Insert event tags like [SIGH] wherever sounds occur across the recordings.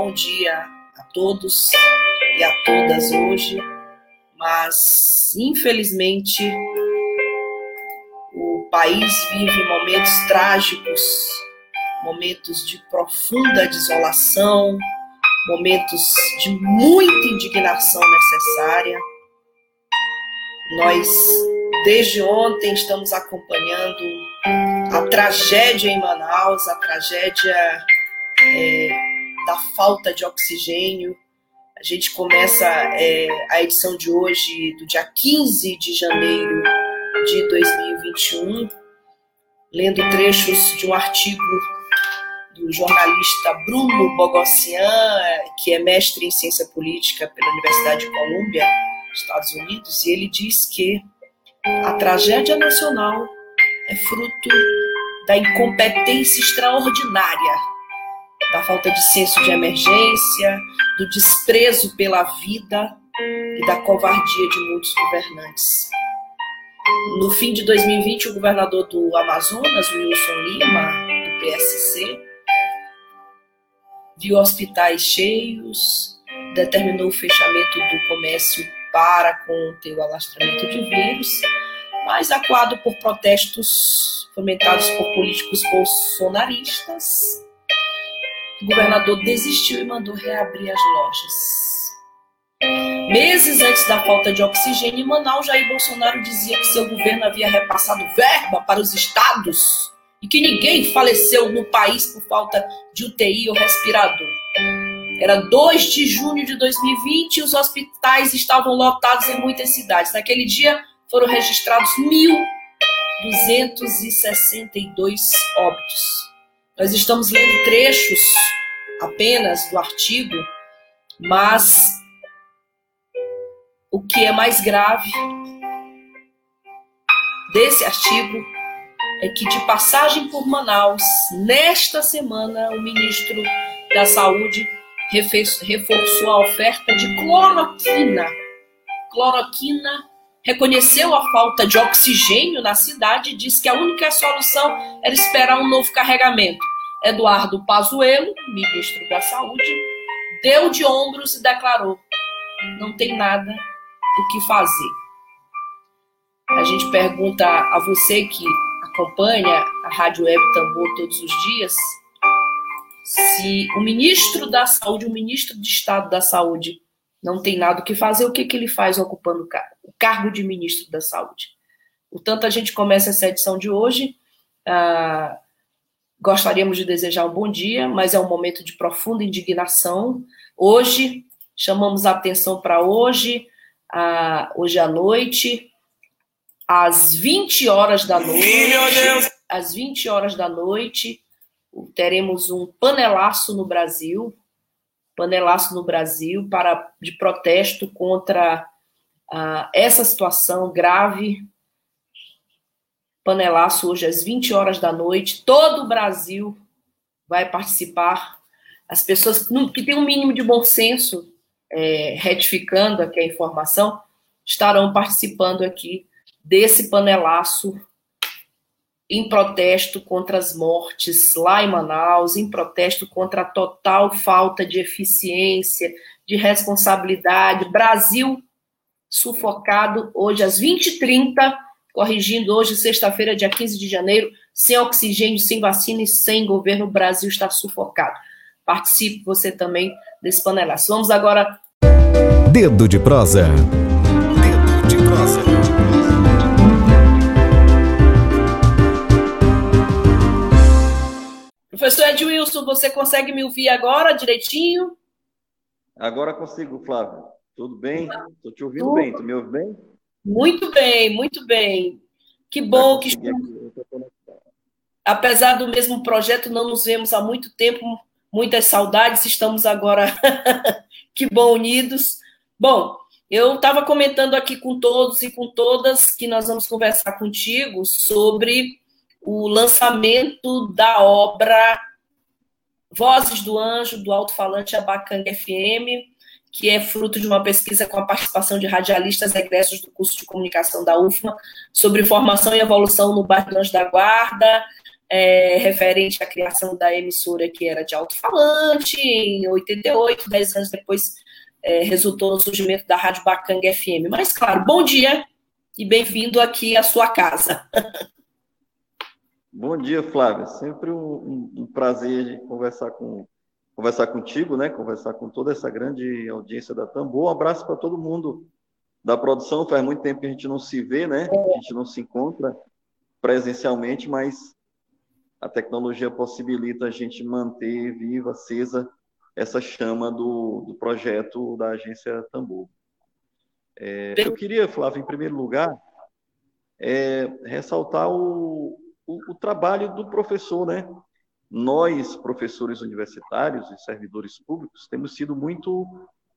bom dia a todos e a todas hoje, mas infelizmente o país vive momentos trágicos, momentos de profunda desolação, momentos de muita indignação necessária. Nós, desde ontem, estamos acompanhando a tragédia em Manaus, a tragédia é, da falta de oxigênio. A gente começa é, a edição de hoje, do dia 15 de janeiro de 2021, lendo trechos de um artigo do jornalista Bruno Bogossian, que é mestre em ciência política pela Universidade de Colômbia, Estados Unidos, e ele diz que a tragédia nacional é fruto da incompetência extraordinária da falta de senso de emergência, do desprezo pela vida e da covardia de muitos governantes. No fim de 2020, o governador do Amazonas, Wilson Lima, do PSC, viu hospitais cheios, determinou o fechamento do comércio para conter o alastramento de vírus, mas acuado por protestos fomentados por políticos bolsonaristas, o governador desistiu e mandou reabrir as lojas. Meses antes da falta de oxigênio em Manaus, Jair Bolsonaro dizia que seu governo havia repassado verba para os estados e que ninguém faleceu no país por falta de UTI ou respirador. Era 2 de junho de 2020 e os hospitais estavam lotados em muitas cidades. Naquele dia foram registrados 1.262 óbitos. Nós estamos lendo trechos apenas do artigo, mas o que é mais grave desse artigo é que, de passagem por Manaus, nesta semana, o ministro da Saúde reforçou a oferta de cloroquina. Cloroquina reconheceu a falta de oxigênio na cidade e disse que a única solução era esperar um novo carregamento. Eduardo Pazuello, ministro da Saúde, deu de ombros e declarou: não tem nada o que fazer. A gente pergunta a você que acompanha a Rádio Web Tambor todos os dias, se o ministro da Saúde, o ministro de Estado da Saúde, não tem nada o que fazer, o que, que ele faz ocupando o cargo de ministro da Saúde? Portanto, a gente começa essa edição de hoje. Uh, Gostaríamos de desejar um bom dia, mas é um momento de profunda indignação. Hoje, chamamos a atenção para hoje, a, hoje à noite, às 20 horas da noite. Às 20 horas da noite, teremos um panelaço no Brasil, panelaço no Brasil para de protesto contra uh, essa situação grave panelaço hoje às 20 horas da noite. Todo o Brasil vai participar. As pessoas que têm um mínimo de bom senso, é, retificando aqui a informação, estarão participando aqui desse panelaço em protesto contra as mortes lá em Manaus, em protesto contra a total falta de eficiência, de responsabilidade. Brasil sufocado hoje às 20h30 corrigindo hoje, sexta-feira, dia 15 de janeiro, sem oxigênio, sem vacina e sem governo, o Brasil está sufocado. Participe você também desse panelaço. Vamos agora. Dedo de prosa. Dedo de prosa. Professor Edwilson, você consegue me ouvir agora direitinho? Agora consigo, Flávio. Tudo bem? Estou te ouvindo Tudo. bem. Tu me ouve bem? Muito bem, muito bem. Que bom que apesar do mesmo projeto, não nos vemos há muito tempo, muitas saudades, estamos agora, [LAUGHS] que bom, unidos. Bom, eu estava comentando aqui com todos e com todas que nós vamos conversar contigo sobre o lançamento da obra Vozes do Anjo, do Alto-Falante Abacanga FM, que é fruto de uma pesquisa com a participação de radialistas egressos do curso de comunicação da UFMA sobre formação e evolução no bairro Anjo da Guarda, é, referente à criação da emissora que era de alto-falante, em 88, 10 anos depois é, resultou no surgimento da Rádio Bacanga FM. Mas, claro, bom dia e bem-vindo aqui à sua casa. Bom dia, Flávia. Sempre um, um, prazer conversar com conversar contigo, né? Conversar com toda essa grande audiência da Tambor. Um abraço para todo mundo da produção. Faz muito tempo que a gente não se vê, né? A gente não se encontra presencialmente, mas a tecnologia possibilita a gente manter viva, acesa essa chama do, do projeto da agência Tambor. É, eu queria, Flávio, em primeiro lugar, é, ressaltar o, o, o, trabalho do professor, né? Nós, professores universitários e servidores públicos, temos sido muito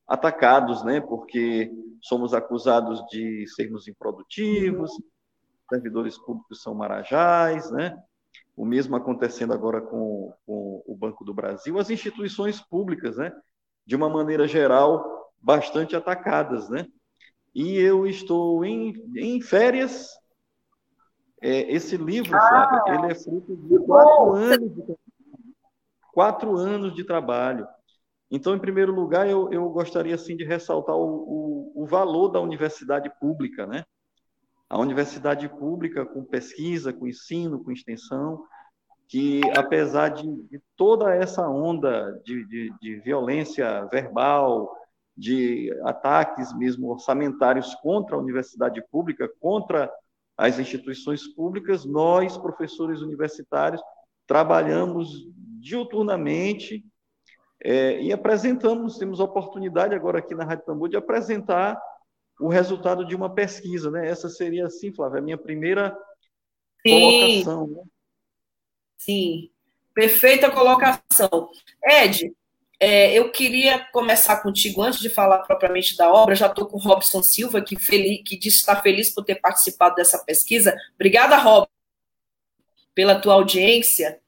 atacados, né? Porque somos acusados de sermos improdutivos, servidores públicos são marajás, né? o mesmo acontecendo agora com, com, o Banco do Brasil, as instituições públicas, né, de uma maneira geral, bastante atacadas, né? E eu estou em, em férias. É, esse livro, ah, ele é fruto de quatro anos de, quatro anos de trabalho. Então, em primeiro lugar, eu, eu gostaria assim de ressaltar o, o, o valor da universidade pública, né? a universidade pública com pesquisa, com ensino, com extensão, que apesar de, de toda essa onda de, de, de, violência verbal, de ataques mesmo orçamentários contra a universidade pública, contra as instituições públicas, nós, professores universitários, trabalhamos diuturnamente é, e apresentamos, temos oportunidade agora aqui na Rádio Tambor de apresentar o resultado de uma pesquisa, né? Essa seria, assim, Flávia, a minha primeira Sim. colocação. Né? Sim, perfeita colocação. Ed, é, eu queria começar contigo, antes de falar propriamente da obra, já estou com o Robson Silva, que, feliz, que disse estar feliz por ter participado dessa pesquisa. Obrigada, Rob, pela tua audiência.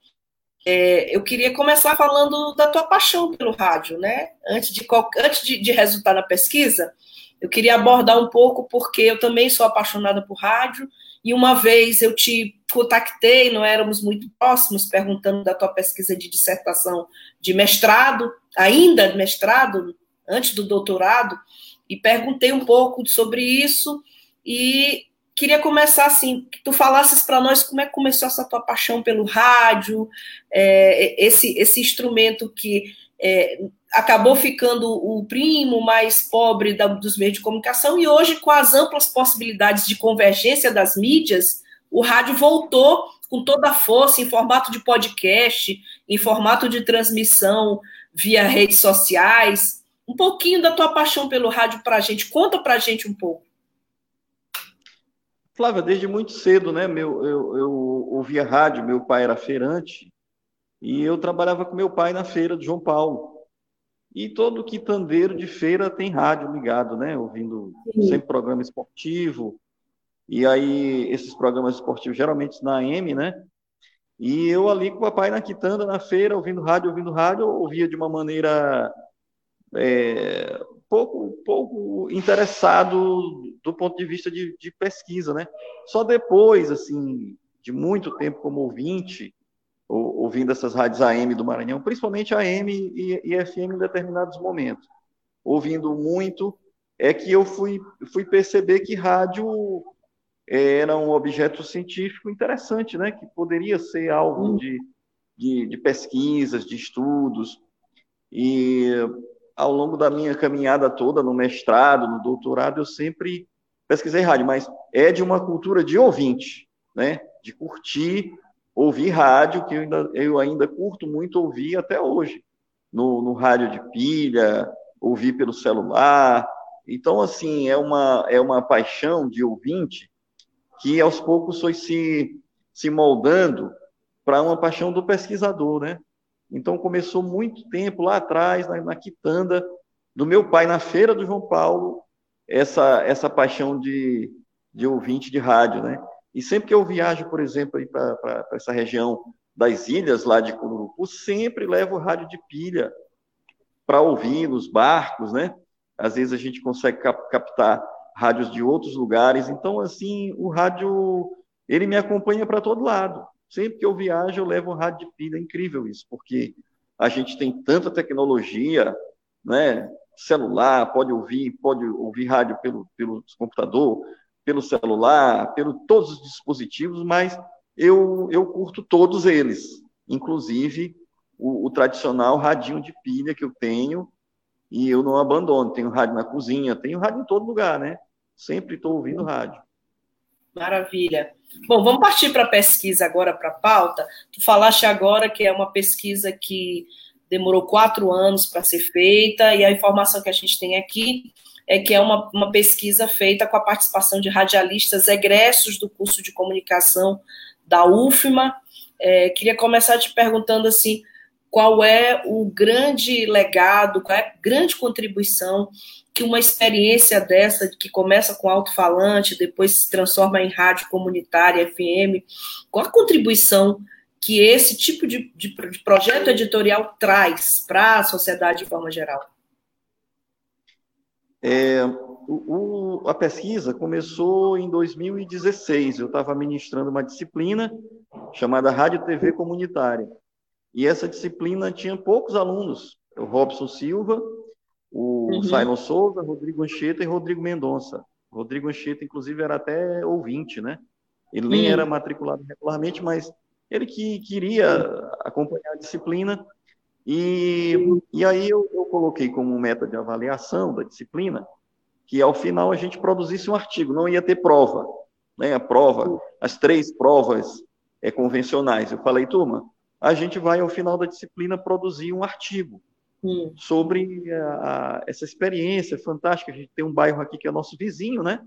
É, eu queria começar falando da tua paixão pelo rádio, né? Antes de, antes de, de resultar na pesquisa, eu queria abordar um pouco, porque eu também sou apaixonada por rádio, e uma vez eu te contactei, não éramos muito próximos, perguntando da tua pesquisa de dissertação de mestrado, ainda mestrado, antes do doutorado, e perguntei um pouco sobre isso, e queria começar assim, que tu falasses para nós como é que começou essa tua paixão pelo rádio, é, esse, esse instrumento que é, acabou ficando o primo mais pobre da, dos meios de comunicação, e hoje, com as amplas possibilidades de convergência das mídias, o rádio voltou com toda a força em formato de podcast, em formato de transmissão via redes sociais. Um pouquinho da tua paixão pelo rádio para a gente, conta para a gente um pouco. Flávia, desde muito cedo, né? Meu, eu, eu ouvia rádio, meu pai era feirante, e eu trabalhava com meu pai na feira de João Paulo. E todo quitandeiro de feira tem rádio ligado, né? Ouvindo Sim. sempre programa esportivo. E aí, esses programas esportivos geralmente na AM, né? E eu ali com o papai na quitanda, na feira, ouvindo rádio, ouvindo rádio, ouvia de uma maneira é, pouco, pouco interessado do ponto de vista de, de pesquisa, né? Só depois, assim, de muito tempo como ouvinte, ouvindo essas rádios AM do Maranhão, principalmente AM e, e FM em determinados momentos, ouvindo muito, é que eu fui, fui perceber que rádio era um objeto científico interessante, né? que poderia ser algo hum. de, de, de pesquisas, de estudos. E ao longo da minha caminhada toda, no mestrado, no doutorado, eu sempre pesquisei rádio, mas é de uma cultura de ouvinte, né? de curtir ouvir rádio, que eu ainda, eu ainda curto muito ouvir até hoje, no, no rádio de pilha, ouvir pelo celular. Então, assim, é uma, é uma paixão de ouvinte que aos poucos foi se, se moldando para uma paixão do pesquisador, né? Então começou muito tempo lá atrás, na, na quitanda do meu pai, na feira do João Paulo, essa, essa paixão de, de ouvinte de rádio, né? E sempre que eu viajo, por exemplo, para essa região das ilhas lá de Cururupu, sempre levo rádio de pilha para ouvir nos barcos, né? Às vezes a gente consegue cap captar rádios de outros lugares. Então, assim, o rádio, ele me acompanha para todo lado. Sempre que eu viajo, eu levo um rádio de pilha. É incrível isso, porque a gente tem tanta tecnologia, né? Celular, pode ouvir, pode ouvir rádio pelo, pelo computador, pelo celular, pelo todos os dispositivos, mas eu, eu curto todos eles, inclusive o, o, tradicional radinho de pilha que eu tenho, e eu não abandono. Tenho rádio na cozinha, tenho rádio em todo lugar, né? Sempre estou ouvindo rádio. Maravilha. Bom, vamos partir para a pesquisa agora, para a pauta. Tu falaste agora que é uma pesquisa que demorou quatro anos para ser feita, e a informação que a gente tem aqui é que é uma, uma pesquisa feita com a participação de radialistas egressos do curso de comunicação da UFMA. É, queria começar te perguntando assim, qual é o grande legado, qual é a grande contribuição que uma experiência dessa, que começa com alto-falante, depois se transforma em rádio comunitária, FM, qual a contribuição que esse tipo de, de, de projeto editorial traz para a sociedade de forma geral? É, o, o, a pesquisa começou em 2016. Eu estava ministrando uma disciplina chamada Rádio TV Comunitária. E essa disciplina tinha poucos alunos. O Robson Silva, o uhum. Simon Souza, Rodrigo Anchieta e Rodrigo Mendonça. Rodrigo Anchieta, inclusive, era até ouvinte, né? Ele nem uhum. era matriculado regularmente, mas ele que queria acompanhar a disciplina e, e aí eu, eu coloquei como meta de avaliação da disciplina que ao final a gente produzisse um artigo, não ia ter prova, né? A prova, as três provas é, convencionais. Eu falei, turma, a gente vai ao final da disciplina produzir um artigo sobre a, a, essa experiência fantástica. A gente tem um bairro aqui que é nosso vizinho, né?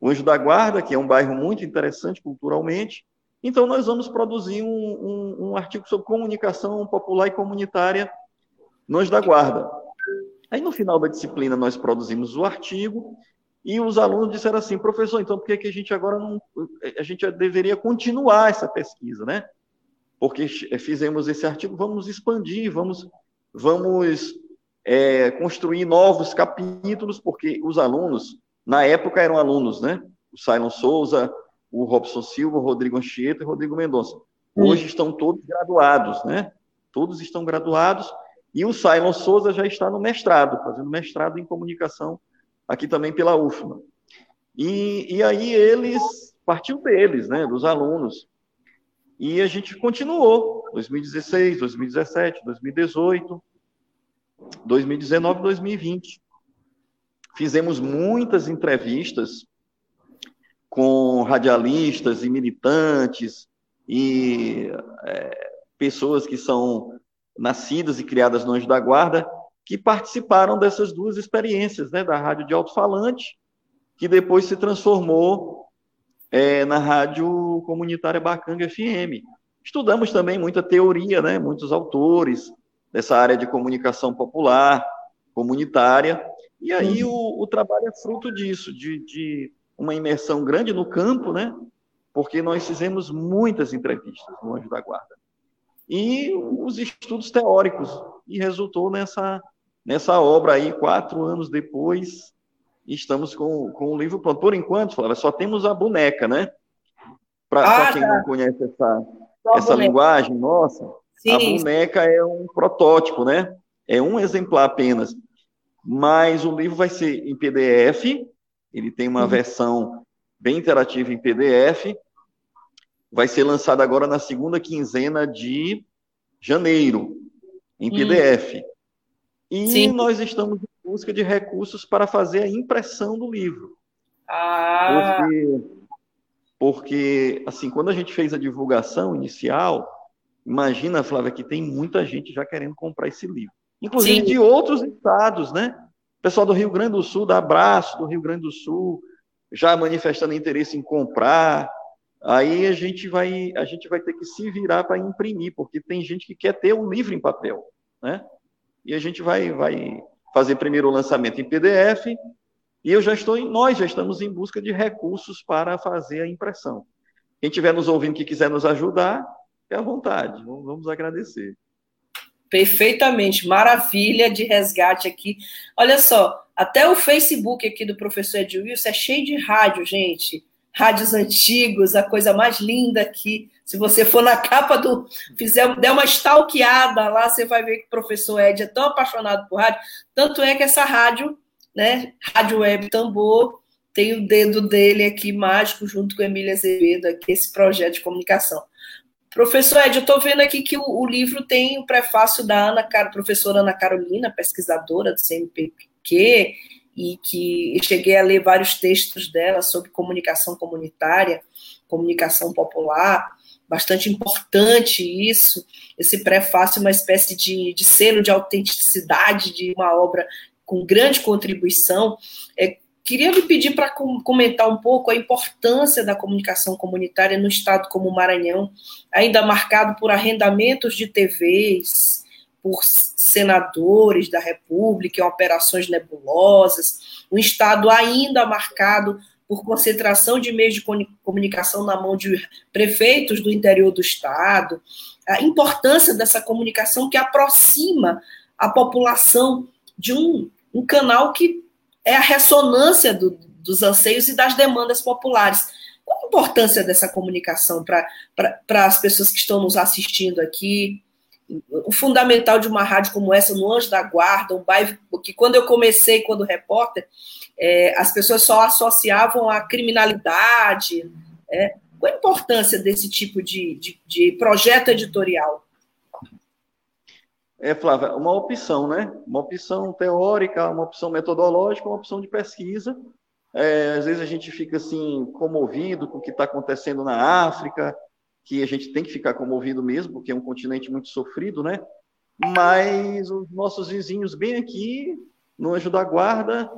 O Anjo da Guarda, que é um bairro muito interessante culturalmente, então, nós vamos produzir um, um, um artigo sobre comunicação popular e comunitária nos da Guarda. Aí, no final da disciplina, nós produzimos o artigo e os alunos disseram assim, professor, então por que, que a gente agora não... A gente deveria continuar essa pesquisa, né? Porque fizemos esse artigo, vamos expandir, vamos, vamos é, construir novos capítulos, porque os alunos, na época eram alunos, né? O Silon Souza, o Robson Silva, o Rodrigo Anchieta e o Rodrigo Mendonça. Hoje estão todos graduados, né? Todos estão graduados e o Simon Souza já está no mestrado, fazendo mestrado em comunicação aqui também pela UFMA. E, e aí eles, partiu deles, né, dos alunos. E a gente continuou, 2016, 2017, 2018, 2019, 2020. Fizemos muitas entrevistas com radialistas e militantes e é, pessoas que são nascidas e criadas no Anjo da Guarda, que participaram dessas duas experiências, né, da rádio de alto-falante, que depois se transformou é, na rádio comunitária Bacanga FM. Estudamos também muita teoria, né, muitos autores dessa área de comunicação popular, comunitária, e aí o, o trabalho é fruto disso, de, de uma imersão grande no campo, né? Porque nós fizemos muitas entrevistas no Anjo da Guarda. E os estudos teóricos, e resultou nessa, nessa obra aí, quatro anos depois, estamos com, com o livro pronto. Por enquanto, Flávia, só temos a boneca, né? Para ah, quem tá. não conhece essa, essa linguagem nossa, Sim. a boneca é um protótipo, né? É um exemplar apenas. Mas o livro vai ser em PDF, ele tem uma uhum. versão bem interativa em PDF. Vai ser lançado agora na segunda quinzena de janeiro, em PDF. Uhum. E Sim. nós estamos busca de recursos para fazer a impressão do livro. Ah. Porque, porque, assim, quando a gente fez a divulgação inicial, imagina, Flávia, que tem muita gente já querendo comprar esse livro. Inclusive Sim. de outros estados, né? pessoal do Rio Grande do Sul, dá abraço do Rio Grande do Sul, já manifestando interesse em comprar. aí a gente vai a gente vai ter que se virar para imprimir, porque tem gente que quer ter um livro em papel, né? E a gente vai vai fazer primeiro o lançamento em PDF e eu já estou em nós já estamos em busca de recursos para fazer a impressão. Quem estiver nos ouvindo que quiser nos ajudar, fique à vontade, vamos agradecer. Perfeitamente, maravilha de resgate aqui. Olha só, até o Facebook aqui do professor Edilson é cheio de rádio, gente. Rádios antigos, a coisa mais linda aqui. Se você for na capa do. fizer der uma stalkeada lá, você vai ver que o professor Ed é tão apaixonado por rádio. Tanto é que essa rádio, né? Rádio Web Tambor, tem o dedo dele aqui mágico, junto com Emília Azevedo, aqui, esse projeto de comunicação. Professor Ed, eu estou vendo aqui que o, o, livro tem o prefácio da Ana, professora Ana Carolina, pesquisadora do CNPq, e que cheguei a ler vários textos dela sobre comunicação comunitária, comunicação popular, bastante importante isso. Esse prefácio uma espécie de, de selo de autenticidade de uma obra com grande contribuição. É, Queria lhe pedir para comentar um pouco a importância da comunicação comunitária no estado como o Maranhão, ainda marcado por arrendamentos de TVs, por senadores da República, em operações nebulosas, um estado ainda marcado por concentração de meios de comunicação na mão de prefeitos do interior do estado, a importância dessa comunicação que aproxima a população de um, um canal que é a ressonância do, dos anseios e das demandas populares. Qual a importância dessa comunicação para as pessoas que estão nos assistindo aqui? O fundamental de uma rádio como essa, no Anjo da Guarda, um bairro que quando eu comecei, quando repórter, é, as pessoas só associavam a criminalidade. É, qual a importância desse tipo de, de, de projeto editorial? É, Flávia, uma opção, né? Uma opção teórica, uma opção metodológica, uma opção de pesquisa. É, às vezes a gente fica assim comovido com o que está acontecendo na África, que a gente tem que ficar comovido mesmo, porque é um continente muito sofrido, né? Mas os nossos vizinhos bem aqui, no Anjo da Guarda,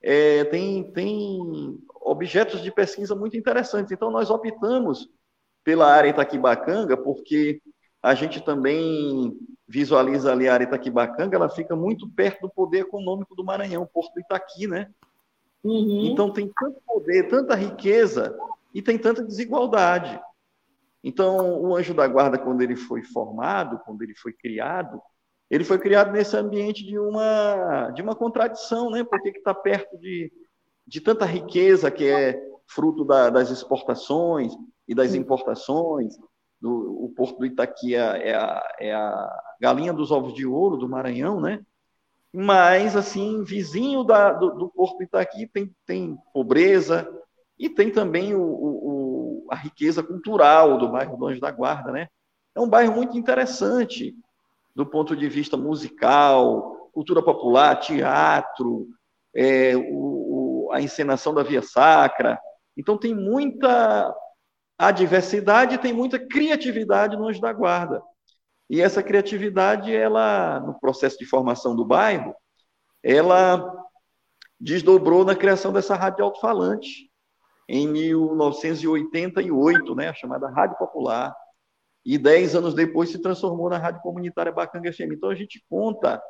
é, tem, tem objetos de pesquisa muito interessantes. Então nós optamos pela área Itaquibacanga, porque a gente também visualiza ali a área Itaquibacanga, ela fica muito perto do poder econômico do Maranhão, Porto Itaqui, né? Uhum. Então tem tanto poder, tanta riqueza e tem tanta desigualdade. Então, o Anjo da Guarda, quando ele foi formado, quando ele foi criado, ele foi criado nesse ambiente de uma, de uma contradição, né? Porque está perto de, de tanta riqueza que é fruto da, das exportações e das importações, do, o Porto do Itaqui é, é, a, é a galinha dos ovos de ouro do Maranhão, né? Mas, assim, vizinho da, do, do Porto do Itaqui tem, tem pobreza e tem também o, o, a riqueza cultural do bairro do Anjo da Guarda, né? É um bairro muito interessante do ponto de vista musical, cultura popular, teatro, é, o, a encenação da Via Sacra. Então, tem muita a diversidade tem muita criatividade no Anjo da Guarda. E essa criatividade, ela, no processo de formação do bairro, ela desdobrou na criação dessa rádio alto-falante em 1988, né, a chamada Rádio Popular, e dez anos depois se transformou na Rádio Comunitária Bacanga FM. Então a gente conta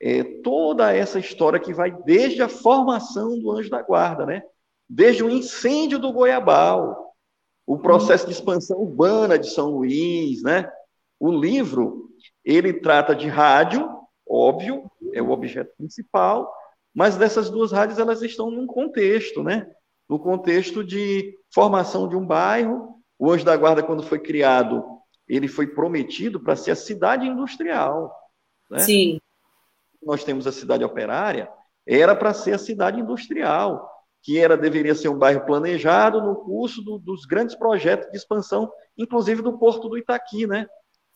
é, toda essa história que vai desde a formação do Anjo da Guarda, né? desde o incêndio do Goiabal, o processo de expansão urbana de São Luís, né? O livro, ele trata de rádio, óbvio, é o objeto principal, mas dessas duas rádios elas estão num contexto, né? No contexto de formação de um bairro. O Anjo da Guarda, quando foi criado, ele foi prometido para ser a cidade industrial. Né? Sim. Nós temos a cidade operária, era para ser a cidade industrial que era deveria ser um bairro planejado no curso do, dos grandes projetos de expansão, inclusive do Porto do Itaqui, né?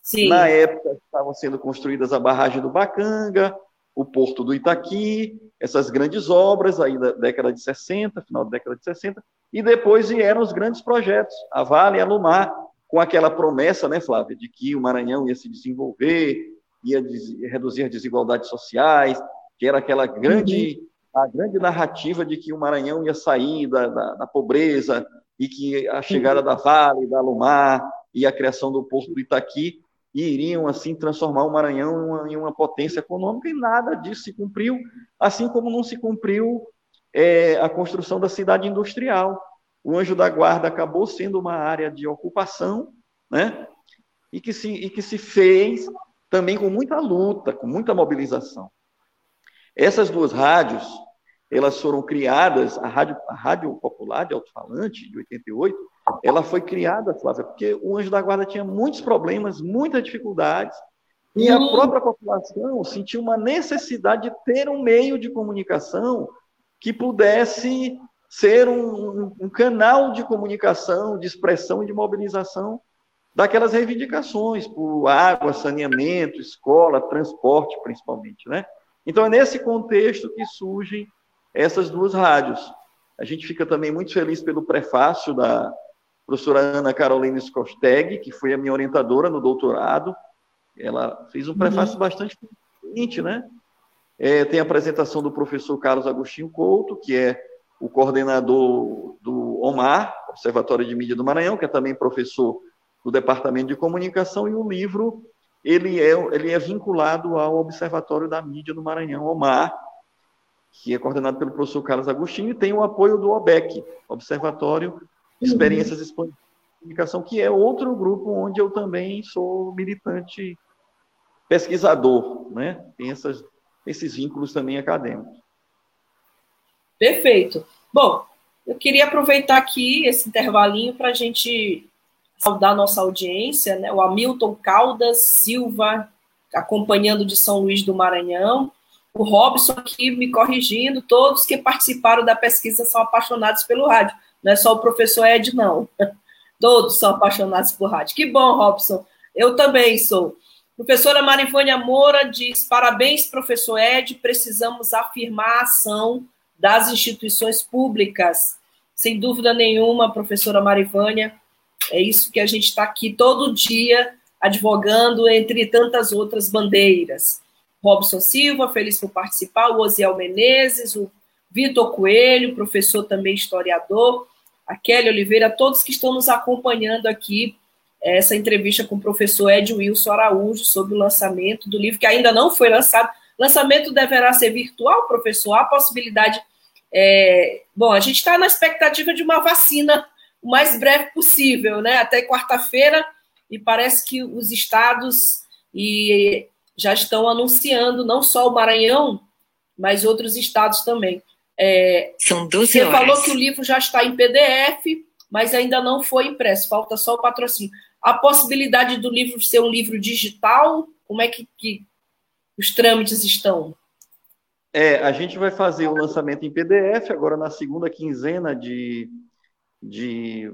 Sim. Na época estavam sendo construídas a barragem do Bacanga, o Porto do Itaqui, essas grandes obras aí da década de 60, final da década de 60, e depois vieram os grandes projetos, a Vale e a Lumar, com aquela promessa, né, Flávia, de que o Maranhão ia se desenvolver, ia reduzir as desigualdades sociais, que era aquela grande uhum. a grande narrativa de que o Maranhão ia sair da, da, da pobreza, e que a chegada da Vale, da Lumar e a criação do Porto do Itaqui iriam assim transformar o Maranhão em uma, em uma potência econômica e nada disso se cumpriu, assim como não se cumpriu é, a construção da cidade industrial. O Anjo da Guarda acabou sendo uma área de ocupação, né? E que se, e que se fez também com muita luta, com muita mobilização. Essas duas rádios, elas foram criadas, a Rádio, a rádio Popular de Alto-Falante, de 88, ela foi criada, Flávia, porque o Anjo da Guarda tinha muitos problemas, muitas dificuldades, e a própria população sentiu uma necessidade de ter um meio de comunicação que pudesse ser um, um, canal de comunicação, de expressão e de mobilização daquelas reivindicações por água, saneamento, escola, transporte, principalmente, né? Então é nesse contexto que surgem essas duas rádios. A gente fica também muito feliz pelo prefácio da professora Ana Carolina Skosteg, que foi a minha orientadora no doutorado. Ela fez um prefácio uhum. bastante diferente, né? É, tem a apresentação do professor Carlos Agostinho Couto, que é o coordenador do OMAR, Observatório de Mídia do Maranhão, que é também professor do Departamento de Comunicação, e o livro ele é, ele é vinculado ao Observatório da Mídia do Maranhão, OMAR, que é coordenado pelo professor Carlos Agostinho, e tem o apoio do OBEC, Observatório Experiências Expandidas de Comunicação, que é outro grupo onde eu também sou militante pesquisador, né? Tem essas, esses vínculos também acadêmicos. Perfeito. Bom, eu queria aproveitar aqui esse intervalinho para a gente saudar nossa audiência, né? O Hamilton Caldas Silva, acompanhando de São Luís do Maranhão. O Robson aqui me corrigindo, todos que participaram da pesquisa são apaixonados pelo rádio. Não é só o professor Ed, não. [LAUGHS] Todos são apaixonados por rádio. Que bom, Robson. Eu também sou. Professora Marivânia Moura diz: parabéns, professor Ed. Precisamos afirmar a ação das instituições públicas. Sem dúvida nenhuma, professora Marivânia, é isso que a gente está aqui todo dia advogando, entre tantas outras bandeiras. Robson Silva, feliz por participar, o Osiel Menezes, o Vitor Coelho, professor também historiador, a Kelly Oliveira, todos que estão nos acompanhando aqui, essa entrevista com o professor Ed Wilson Araújo sobre o lançamento do livro, que ainda não foi lançado. Lançamento deverá ser virtual, professor? Há possibilidade. É... Bom, a gente está na expectativa de uma vacina o mais breve possível, né? Até quarta-feira, e parece que os estados e já estão anunciando, não só o Maranhão, mas outros estados também. É, São 12 você horas. Você falou que o livro já está em PDF, mas ainda não foi impresso, falta só o patrocínio. A possibilidade do livro ser um livro digital, como é que, que os trâmites estão? É, a gente vai fazer o lançamento em PDF agora na segunda quinzena de de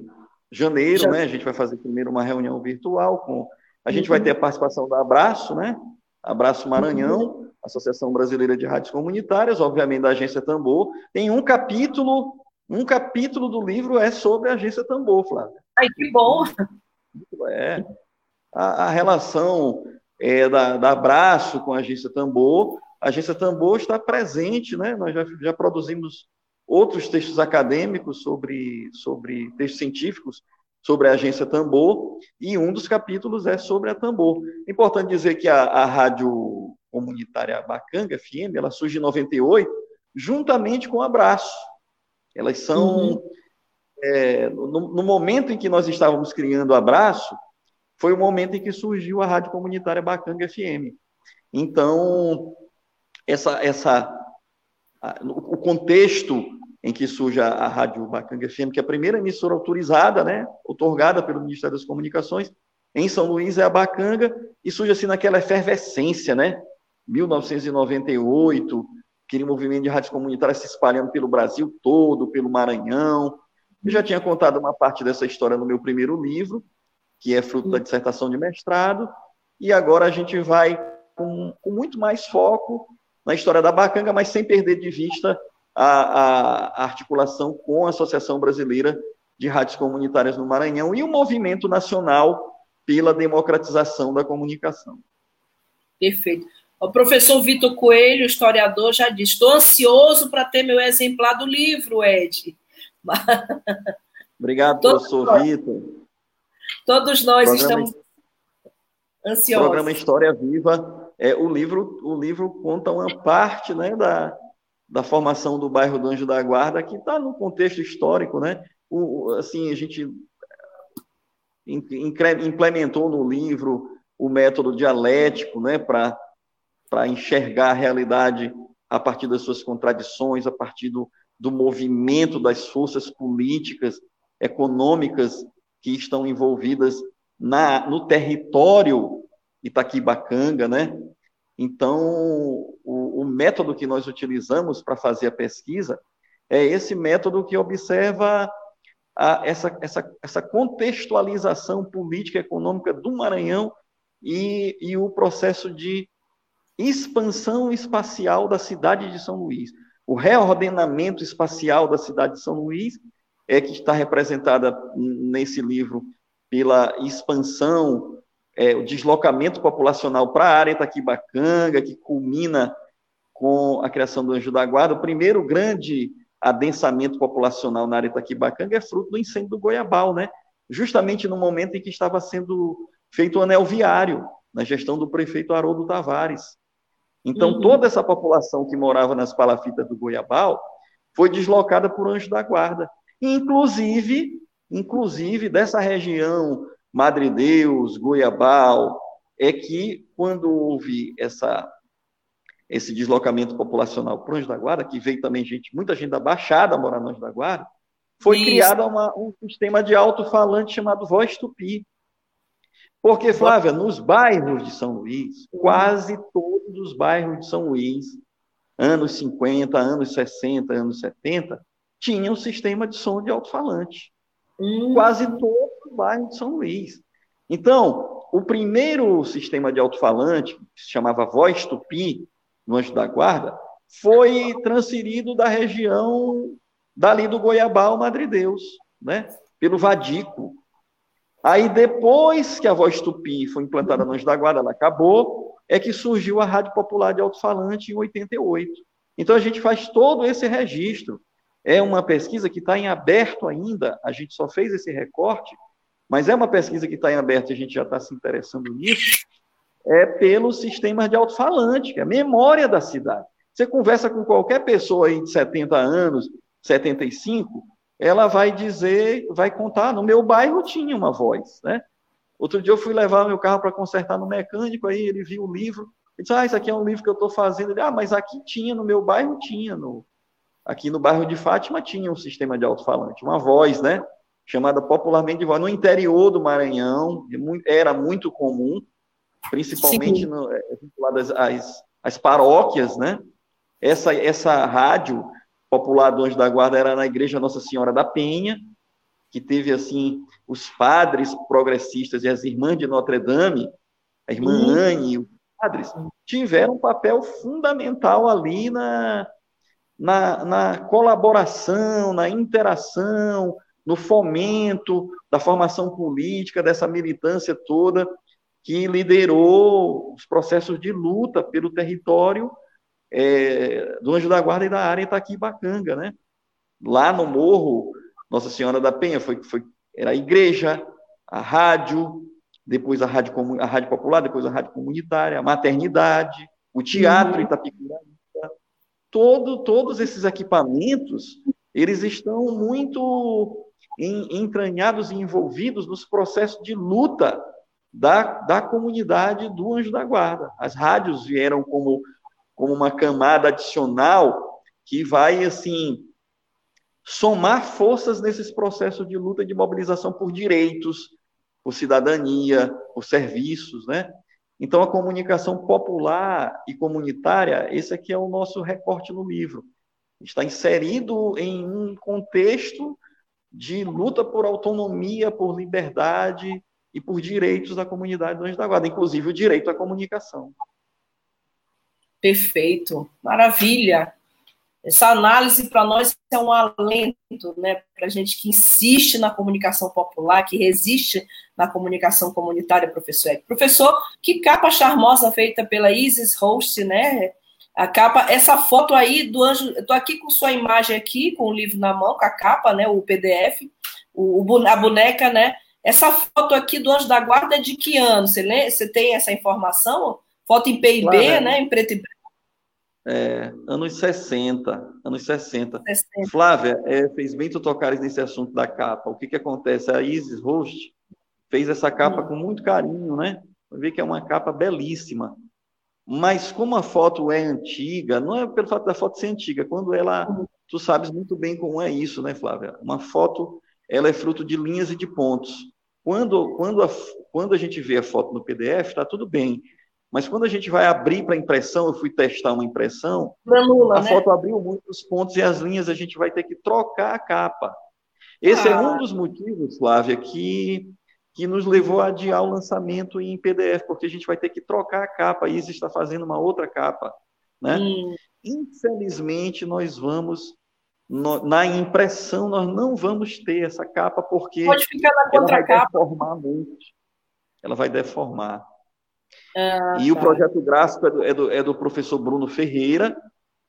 janeiro, Já. né? A gente vai fazer primeiro uma reunião virtual com. A gente uhum. vai ter a participação da Abraço, né? Abraço Maranhão. Associação Brasileira de Rádios Comunitárias, obviamente da Agência Tambor. Tem um capítulo, um capítulo do livro é sobre a Agência Tambor, Flávia. Ai, que bom! É. A, a relação é, da, da Abraço com a Agência Tambor. A Agência Tambor está presente, né? Nós já, já produzimos outros textos acadêmicos sobre, sobre textos científicos sobre a agência Tambor, e um dos capítulos é sobre a Tambor. Importante dizer que a, a rádio comunitária Bacanga FM, ela surge em 98, juntamente com o Abraço. Elas são, uhum. é, no, no, momento em que nós estávamos criando o Abraço, foi o momento em que surgiu a rádio comunitária Bacanga FM. Então, essa, essa, a, o contexto em que surge a, a Rádio Bacanga FM, que é a primeira emissora autorizada, né, otorgada pelo Ministério das Comunicações, em São Luís é a Bacanga, e surge assim naquela efervescência, né, 1998, aquele movimento de rádios comunitárias se espalhando pelo Brasil todo, pelo Maranhão. Eu já tinha contado uma parte dessa história no meu primeiro livro, que é fruto da dissertação de mestrado, e agora a gente vai com, com muito mais foco na história da Bacanga, mas sem perder de vista a, a, articulação com a Associação Brasileira de Rádios Comunitárias no Maranhão e o Movimento Nacional pela Democratização da Comunicação. Perfeito. O professor Vitor Coelho, historiador, já disse: estou ansioso para ter meu exemplar do livro, Ed. [LAUGHS] Obrigado, todos professor Vitor. Todos nós programa, estamos ansiosos. Programa História Viva. É, o, livro, o livro conta uma parte né, da, da formação do bairro do Anjo da Guarda, que está no contexto histórico. Né? O, assim, a gente implementou no livro o método dialético né, para enxergar a realidade a partir das suas contradições, a partir do, do movimento das forças políticas, econômicas que estão envolvidas na, no território Itaquibacanga, né? Então, o, o método que nós utilizamos para fazer a pesquisa é esse método que observa a, essa, essa, essa contextualização política e econômica do Maranhão e, e o processo de expansão espacial da cidade de São Luís. O reordenamento espacial da cidade de São Luís é que está representada nesse livro pela expansão, é, o deslocamento populacional para a área Itaquibacanga, que culmina com a criação do Anjo da Guarda. O primeiro grande adensamento populacional na área Itaquibacanga é fruto do incêndio do Goiabal, né? justamente no momento em que estava sendo feito o anel viário, na gestão do prefeito Haroldo Tavares. Então, uhum. toda essa população que morava nas palafitas do Goiabal foi deslocada por Anjo da Guarda. Inclusive, inclusive dessa região, Madre Deus, Goiabal, é que quando houve essa esse deslocamento populacional para o Anjo da Guarda, que veio também gente, muita gente da Baixada morar no Anjo da Guarda, foi criado um sistema de alto-falante chamado Voz Tupi. Porque, Flávia, nos bairros de São Luís, quase todos os bairros de São Luís, anos 50, anos 60, anos 70, tinham um sistema de som de alto-falante. Hum. Quase todos os bairros de São Luís. Então, o primeiro sistema de alto-falante, que se chamava Voz Tupi, no Anjo da Guarda, foi transferido da região dali do Goiabal, Madre Deus, né? pelo Vadico. Aí, depois que a voz tupi foi implantada no Anjo da Guarda, ela acabou, é que surgiu a Rádio Popular de Alto-Falante em 88. Então, a gente faz todo esse registro. É uma pesquisa que está em aberto ainda, a gente só fez esse recorte, mas é uma pesquisa que está em aberto e a gente já está se interessando nisso, é pelo sistema de alto-falante, que é a memória da cidade. Você conversa com qualquer pessoa aí de 70 anos, 75, ela vai dizer, vai contar, no meu bairro tinha uma voz, né? Outro dia eu fui levar meu carro para consertar no mecânico, aí ele viu o livro, ele disse, ah, isso aqui é um livro que eu estou fazendo. Ele, ah, mas aqui tinha, no meu bairro tinha, no, aqui no bairro de Fátima tinha um sistema de alto-falante, uma voz, né? Chamada popularmente de voz. No interior do Maranhão, era muito comum, principalmente no, é, vinculadas às, às paróquias, né? Essa, essa rádio popular do Anjo da Guarda era na Igreja Nossa Senhora da Penha, que teve, assim, os padres progressistas e as irmãs de Notre Dame, a irmã uhum. Anne e os padres, tiveram um papel fundamental ali na, na, na colaboração, na interação, no fomento da formação política, dessa militância toda que liderou os processos de luta pelo território é, do Anjo da Guarda e da área Itaquibacanga, né? Lá no morro, Nossa Senhora da Penha foi, foi era a igreja, a rádio, depois a rádio, a rádio popular, depois a rádio comunitária, a maternidade, o teatro uhum. Itapicuranga. Todo, todos esses equipamentos, eles estão muito entranhados e envolvidos nos processos de luta da, da comunidade do Anjo da Guarda. As rádios vieram como, como uma camada adicional que vai, assim, somar forças nesses processos de luta de mobilização por direitos, por cidadania, por serviços, né? Então, a comunicação popular e comunitária, esse aqui é o nosso recorte no livro. Está inserido em um contexto de luta por autonomia, por liberdade, e por direitos da comunidade do Anjo da Guarda, inclusive o direito à comunicação. Perfeito, maravilha. Essa análise para nós é um alento, né, para a gente que insiste na comunicação popular, que resiste na comunicação comunitária, professor. Professor, que capa charmosa feita pela Isis Host, né? A capa, essa foto aí do anjo, eu tô aqui com sua imagem aqui, com o livro na mão, com a capa, né, o PDF o, a boneca, né? Essa foto aqui do Anjo da Guarda é de que ano? Você, lê, você tem essa informação? Foto em PIB, claro, né? Em preto e branco. É, anos 60, anos 60. 60. Flávia, é, fez bem tu tocares nesse assunto da capa. O que que acontece? A Isis Host fez essa capa hum. com muito carinho, né? Ver que é uma capa belíssima. Mas como a foto é antiga, não é pelo fato da foto ser antiga, quando ela, tu sabes muito bem como é isso, né, Flávia? Uma foto, ela é fruto de linhas e de pontos. Quando, quando, a, quando a gente vê a foto no PDF, está tudo bem. Mas quando a gente vai abrir para impressão, eu fui testar uma impressão, Granula, a né? foto abriu muitos pontos e as linhas a gente vai ter que trocar a capa. Esse ah. é um dos motivos, Flávia, que que nos levou a adiar o lançamento em PDF, porque a gente vai ter que trocar a capa, a Isa está fazendo uma outra capa. Né? Hum. Infelizmente, nós vamos, no, na impressão, nós não vamos ter essa capa, porque Pode ficar na ela vai deformar muito. Ela vai deformar. Ah, e tá. o projeto gráfico é do, é do, é do professor Bruno Ferreira,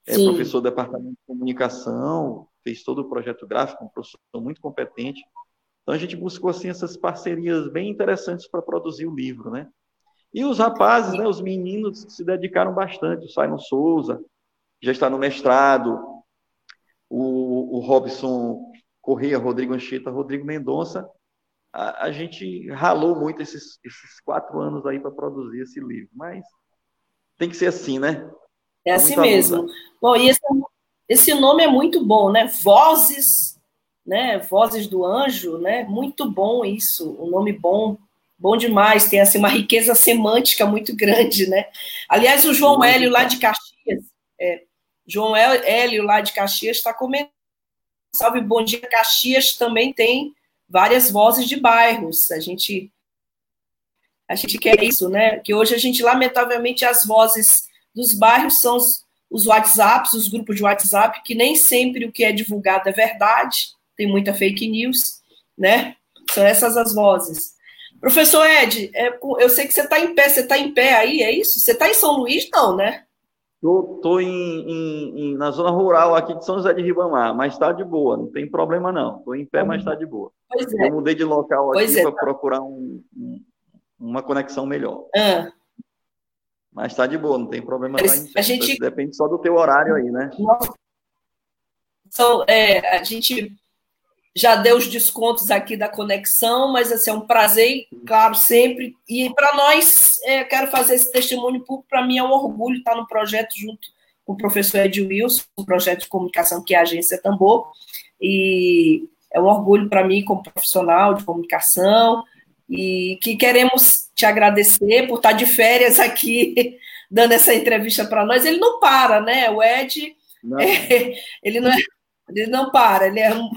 é Sim. professor do Departamento de Comunicação, fez todo o projeto gráfico, um professor muito competente. Então a gente buscou assim essas parcerias bem interessantes para produzir o livro, né? E os rapazes, né, os meninos se dedicaram bastante. O Simon Souza já está no mestrado, o, o Robson Correia, Rodrigo Anchieta, Rodrigo Mendonça. A, a, gente ralou muito esses, esses quatro anos aí para produzir esse livro, mas tem que ser assim, né? É assim mesmo. Bom, e esse, esse nome é muito bom, né? Vozes né? Vozes do Anjo, né? Muito bom isso, um nome bom, bom demais, tem assim uma riqueza semântica muito grande, né? Aliás, o João Hélio lá de Caxias, é, João Hélio lá de Caxias está comentando, salve, bom dia, Caxias também tem várias vozes de bairros, a gente a gente quer isso, né? Que hoje a gente, lamentavelmente, as vozes dos bairros são os, os WhatsApps, os grupos de WhatsApp, que nem sempre o que é divulgado é verdade, tem muita fake news, né? São essas as vozes. Professor Ed, é, eu sei que você está em pé, você está em pé aí, é isso? Você está em São Luís, não, né? Estou na zona rural aqui de São José de Ribamar, mas está de boa, não tem problema não. Estou em pé, mas está de boa. Pois é. Eu mudei de local aqui é, para tá. procurar um, um, uma conexão melhor. Ah. Mas está de boa, não tem problema. Tá a gente... Depende só do teu horário aí, né? São, é, a gente já deu os descontos aqui da conexão, mas assim, é um prazer, claro, sempre. E para nós, é, quero fazer esse testemunho público, para mim é um orgulho estar no projeto junto com o professor Ed Wilson, um projeto de comunicação que é a Agência Tambor, e é um orgulho para mim como profissional de comunicação, e que queremos te agradecer por estar de férias aqui, [LAUGHS] dando essa entrevista para nós. Ele não para, né? O Ed, é, [LAUGHS] ele, não é, ele não para, ele é um,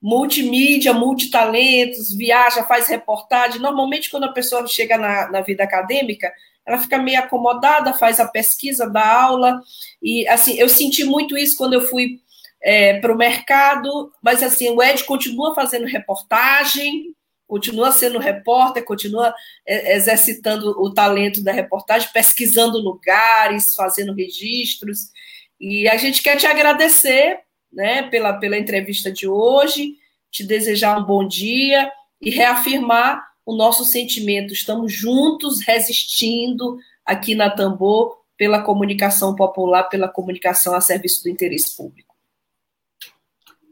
multimídia, multitalentos, viaja, faz reportagem. Normalmente, quando a pessoa chega na, na vida acadêmica, ela fica meio acomodada, faz a pesquisa, dá aula. E, assim, eu senti muito isso quando eu fui é, para o mercado, mas, assim, o Ed continua fazendo reportagem, continua sendo repórter, continua é, exercitando o talento da reportagem, pesquisando lugares, fazendo registros. E a gente quer te agradecer né, pela, pela entrevista de hoje, te desejar um bom dia e reafirmar o nosso sentimento. Estamos juntos resistindo aqui na Tambor pela comunicação popular, pela comunicação a serviço do interesse público.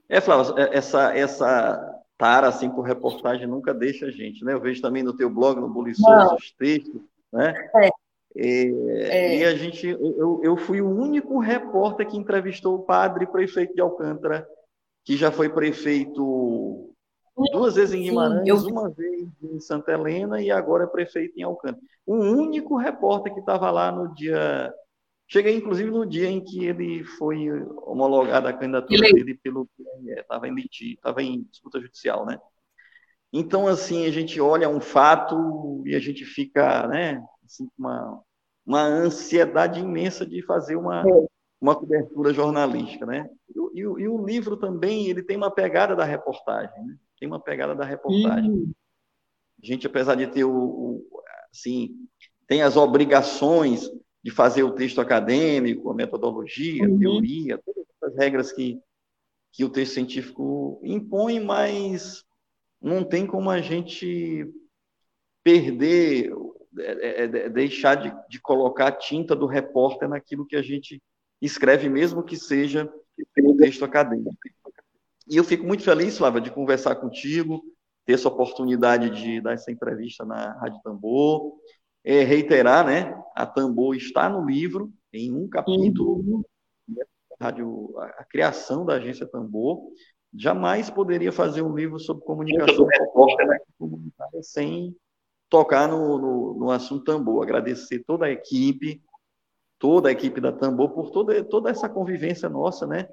É, Flávia, é, essa, essa tara assim, por reportagem nunca deixa a gente, né? Eu vejo também no teu blog, no Buliçoso, os textos, né? É. É, é. E a gente, eu, eu fui o único repórter que entrevistou o padre prefeito de Alcântara, que já foi prefeito duas vezes em Guimarães, Sim, eu... uma vez em Santa Helena e agora é prefeito em Alcântara. O único repórter que estava lá no dia. Cheguei, inclusive, no dia em que ele foi homologado a candidatura ele... dele pelo. Estava em litígio, estava em disputa judicial, né? Então, assim, a gente olha um fato e a gente fica, né, assim, uma, uma ansiedade imensa de fazer uma, é. uma cobertura jornalística, né? E, e, e, o livro também, ele tem uma pegada da reportagem, né? Tem uma pegada da reportagem. Uhum. A gente, apesar de ter o, o, assim, tem as obrigações de fazer o texto acadêmico, a metodologia, a uhum. teoria, todas as regras que, que o texto científico impõe, mas não tem como a gente perder, é, é, é, deixar de, de colocar a tinta do repórter naquilo que a gente escreve, mesmo que seja um texto acadêmico. E eu fico muito feliz, Flávia, de conversar contigo, ter essa oportunidade de dar essa entrevista na Rádio Tambor, é, reiterar, né? A Tambor está no livro, em um capítulo, a, rádio, a, a criação da agência Tambor. Jamais poderia fazer um livro sobre comunicação comunitária sem tocar no, no, no, assunto Tambor. Agradecer toda a equipe, toda a equipe da Tambor por toda, toda essa convivência nossa, né?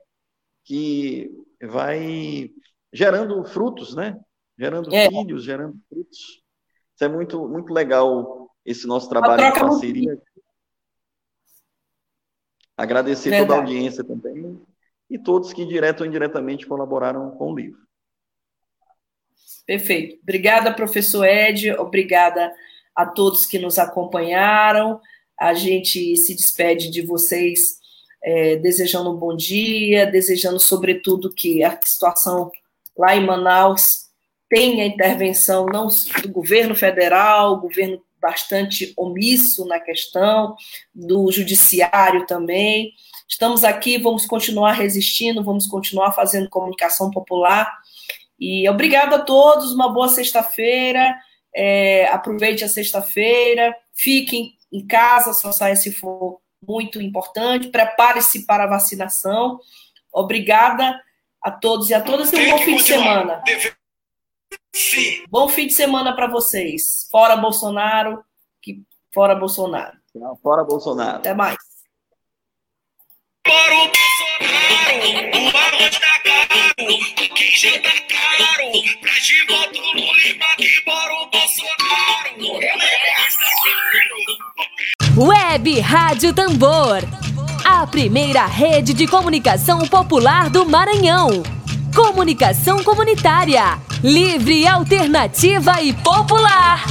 Que vai gerando frutos, né? Gerando é. filhos, gerando frutos. Isso é muito, muito legal, esse nosso trabalho em parceria. Agradecer Verdade. toda a audiência também e todos que direto ou indiretamente colaboraram com o livro. Perfeito. Obrigada, professor Ed. Obrigada a todos que nos acompanharam. A gente se despede de vocês é, desejando um bom dia, desejando, sobretudo, que a situação lá em Manaus tenha intervenção não do governo federal, governo bastante omisso na questão, do judiciário também. Estamos aqui, vamos continuar resistindo, vamos continuar fazendo comunicação popular. E obrigado a todos, uma boa sexta-feira. É, aproveite a sexta-feira, fiquem em casa, só saia se for muito importante. Prepare-se para a vacinação. Obrigada a todos e a todas e um bom fim de semana. Sim. Bom fim de semana para vocês. Fora Bolsonaro, que fora Bolsonaro. fora Bolsonaro. Até mais. Fora o Bolsonaro, o arroz tá caro, o queijo tá caro, pra de volta o Lula que fora o Bolsonaro. Web Rádio Tambor, a primeira rede de comunicação popular do Maranhão. Comunicação comunitária, livre, alternativa e popular.